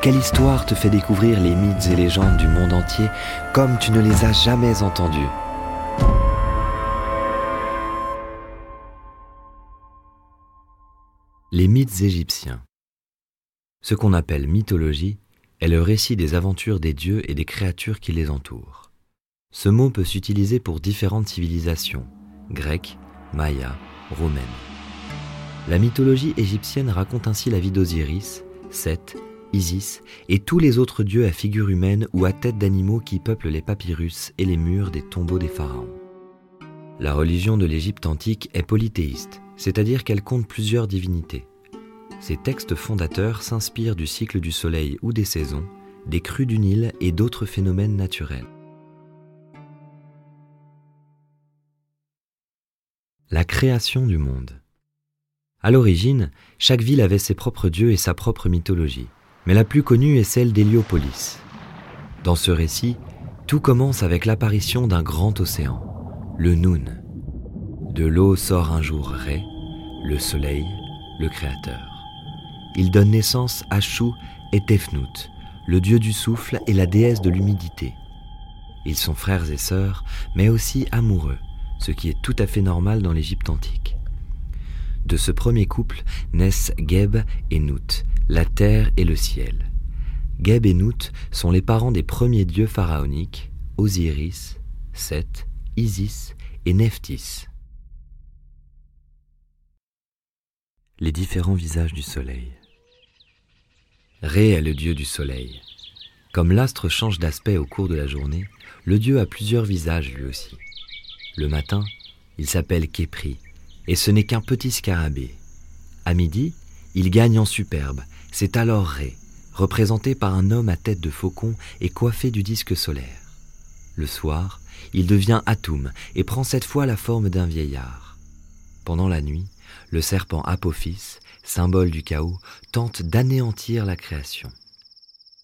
Quelle histoire te fait découvrir les mythes et légendes du monde entier comme tu ne les as jamais entendus? Les mythes égyptiens. Ce qu'on appelle mythologie est le récit des aventures des dieux et des créatures qui les entourent. Ce mot peut s'utiliser pour différentes civilisations, grecques, mayas, romaines. La mythologie égyptienne raconte ainsi la vie d'Osiris, Seth, Et tous les autres dieux à figure humaine ou à tête d'animaux qui peuplent les papyrus et les murs des tombeaux des pharaons. La religion de l'Égypte antique est polythéiste, c'est-à-dire qu'elle compte plusieurs divinités. Ces textes fondateurs s'inspirent du cycle du soleil ou des saisons, des crues du Nil et d'autres phénomènes naturels. La création du monde. À l'origine, chaque ville avait ses propres dieux et sa propre mythologie mais la plus connue est celle d'Héliopolis. Dans ce récit, tout commence avec l'apparition d'un grand océan, le Noun. De l'eau sort un jour Ré, le soleil, le créateur. Il donne naissance à Chou et Tefnout, le dieu du souffle et la déesse de l'humidité. Ils sont frères et sœurs, mais aussi amoureux, ce qui est tout à fait normal dans l'Égypte antique. De ce premier couple naissent Geb et Nout, la terre et le ciel. Geb et Nout sont les parents des premiers dieux pharaoniques, Osiris, Seth, Isis et Nephthys. Les différents visages du soleil. Ré est le dieu du soleil. Comme l'astre change d'aspect au cours de la journée, le dieu a plusieurs visages lui aussi. Le matin, il s'appelle Képri, et ce n'est qu'un petit scarabée. À midi, il gagne en superbe c'est alors Ré, représenté par un homme à tête de faucon et coiffé du disque solaire. Le soir, il devient Atum et prend cette fois la forme d'un vieillard. Pendant la nuit, le serpent Apophis, symbole du chaos, tente d'anéantir la création.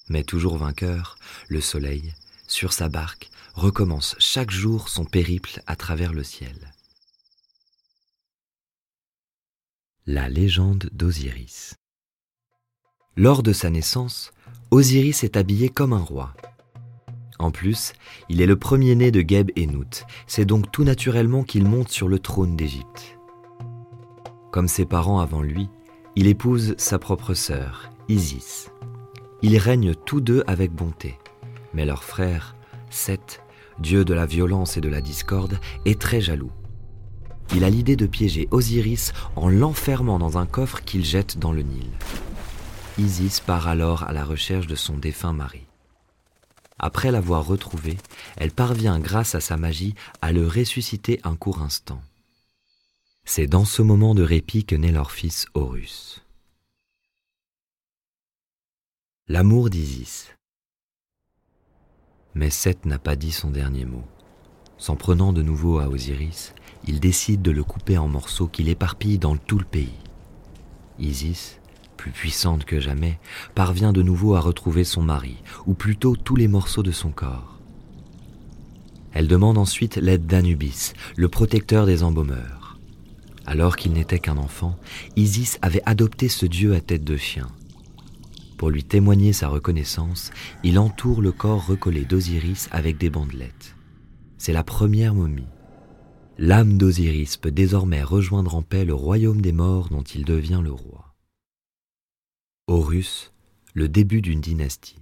Mais toujours vainqueur, le soleil, sur sa barque, recommence chaque jour son périple à travers le ciel. La légende d'Osiris lors de sa naissance, Osiris est habillé comme un roi. En plus, il est le premier-né de Geb et Nout, c'est donc tout naturellement qu'il monte sur le trône d'Égypte. Comme ses parents avant lui, il épouse sa propre sœur, Isis. Ils règnent tous deux avec bonté, mais leur frère, Seth, dieu de la violence et de la discorde, est très jaloux. Il a l'idée de piéger Osiris en l'enfermant dans un coffre qu'il jette dans le Nil. Isis part alors à la recherche de son défunt mari. Après l'avoir retrouvé, elle parvient grâce à sa magie à le ressusciter un court instant. C'est dans ce moment de répit que naît leur fils Horus. L'amour d'Isis. Mais Seth n'a pas dit son dernier mot. S'en prenant de nouveau à Osiris, il décide de le couper en morceaux qu'il éparpille dans tout le pays. Isis, plus puissante que jamais, parvient de nouveau à retrouver son mari, ou plutôt tous les morceaux de son corps. Elle demande ensuite l'aide d'Anubis, le protecteur des embaumeurs. Alors qu'il n'était qu'un enfant, Isis avait adopté ce dieu à tête de chien. Pour lui témoigner sa reconnaissance, il entoure le corps recollé d'Osiris avec des bandelettes. C'est la première momie. L'âme d'Osiris peut désormais rejoindre en paix le royaume des morts dont il devient le roi. Horus, le début d'une dynastie.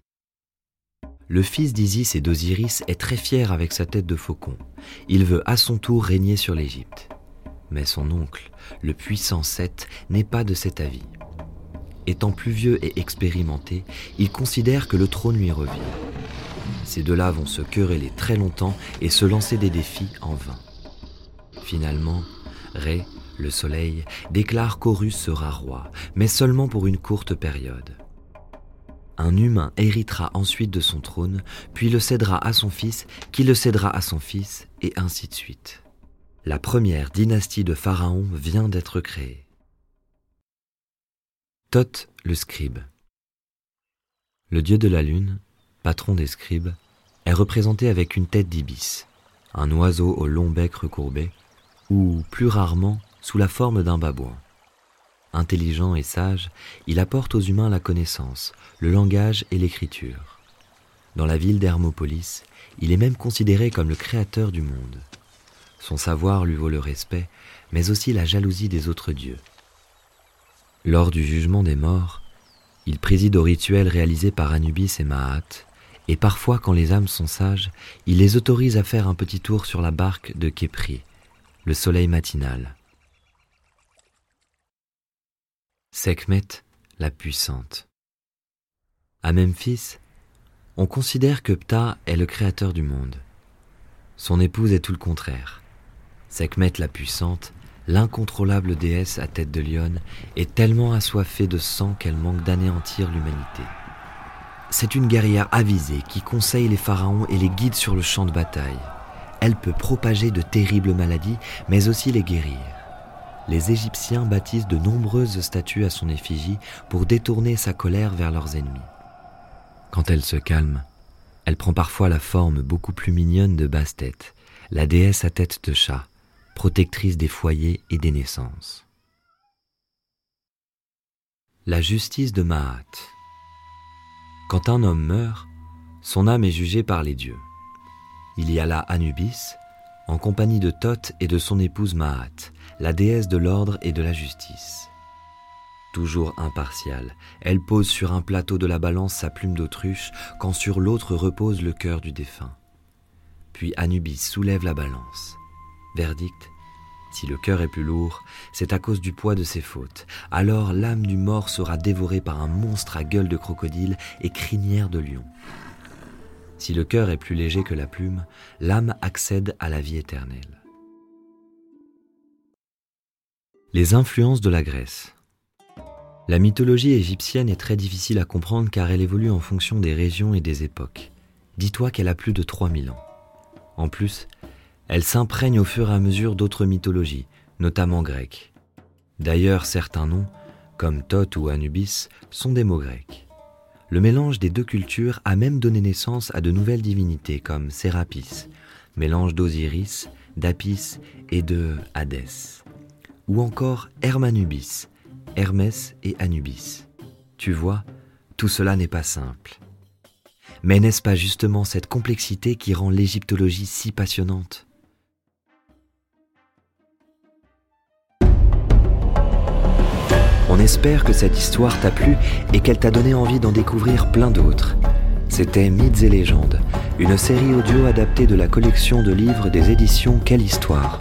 Le fils d'Isis et d'Osiris est très fier avec sa tête de faucon. Il veut à son tour régner sur l'Égypte. Mais son oncle, le puissant Seth, n'est pas de cet avis. Étant plus vieux et expérimenté, il considère que le trône lui revient. Ces deux-là vont se quereller très longtemps et se lancer des défis en vain. Finalement, Ré, le soleil, déclare qu'Horus sera roi, mais seulement pour une courte période. un humain héritera ensuite de son trône, puis le cédera à son fils, qui le cédera à son fils, et ainsi de suite. La première dynastie de Pharaon vient d'être créée. Thoth le scribe. Le dieu de la lune, patron des scribes, est représenté avec une tête d'ibis, un oiseau au long bec recourbé, ou plus rarement sous la forme d'un babouin. Intelligent et sage, il apporte aux humains la connaissance, le langage et l'écriture. Dans la ville d'Hermopolis, il est même considéré comme le créateur du monde. Son savoir lui vaut le respect, mais aussi la jalousie des autres dieux. Lors du jugement des morts, il préside aux rituels réalisés par Anubis et Mahat, et parfois quand les âmes sont sages, il les autorise à faire un petit tour sur la barque de Képri, le soleil matinal. Sekhmet, la puissante. À Memphis, on considère que Ptah est le créateur du monde. Son épouse est tout le contraire. Sekhmet la puissante, l'incontrôlable déesse à tête de lionne, est tellement assoiffée de sang qu'elle manque d'anéantir l'humanité. C'est une guerrière avisée qui conseille les pharaons et les guide sur le champ de bataille. Elle peut propager de terribles maladies, mais aussi les guérir les Égyptiens bâtissent de nombreuses statues à son effigie pour détourner sa colère vers leurs ennemis. Quand elle se calme, elle prend parfois la forme beaucoup plus mignonne de Bastet, la déesse à tête de chat, protectrice des foyers et des naissances. La justice de Mahat. Quand un homme meurt, son âme est jugée par les dieux. Il y a là Anubis, en compagnie de Thoth et de son épouse Mahat, la déesse de l'ordre et de la justice. Toujours impartiale, elle pose sur un plateau de la balance sa plume d'autruche, quand sur l'autre repose le cœur du défunt. Puis Anubis soulève la balance. Verdict si le cœur est plus lourd, c'est à cause du poids de ses fautes. Alors l'âme du mort sera dévorée par un monstre à gueule de crocodile et crinière de lion. Si le cœur est plus léger que la plume, l'âme accède à la vie éternelle. Les influences de la Grèce. La mythologie égyptienne est très difficile à comprendre car elle évolue en fonction des régions et des époques. Dis-toi qu'elle a plus de 3000 ans. En plus, elle s'imprègne au fur et à mesure d'autres mythologies, notamment grecques. D'ailleurs, certains noms, comme Thoth ou Anubis, sont des mots grecs. Le mélange des deux cultures a même donné naissance à de nouvelles divinités comme Sérapis, mélange d'Osiris, d'Apis et de Hadès ou encore Hermanubis, Hermès et Anubis. Tu vois, tout cela n'est pas simple. Mais n'est-ce pas justement cette complexité qui rend l'égyptologie si passionnante? Espère que cette histoire t'a plu et qu'elle t'a donné envie d'en découvrir plein d'autres. C'était Mythes et légendes, une série audio adaptée de la collection de livres des éditions Quelle Histoire.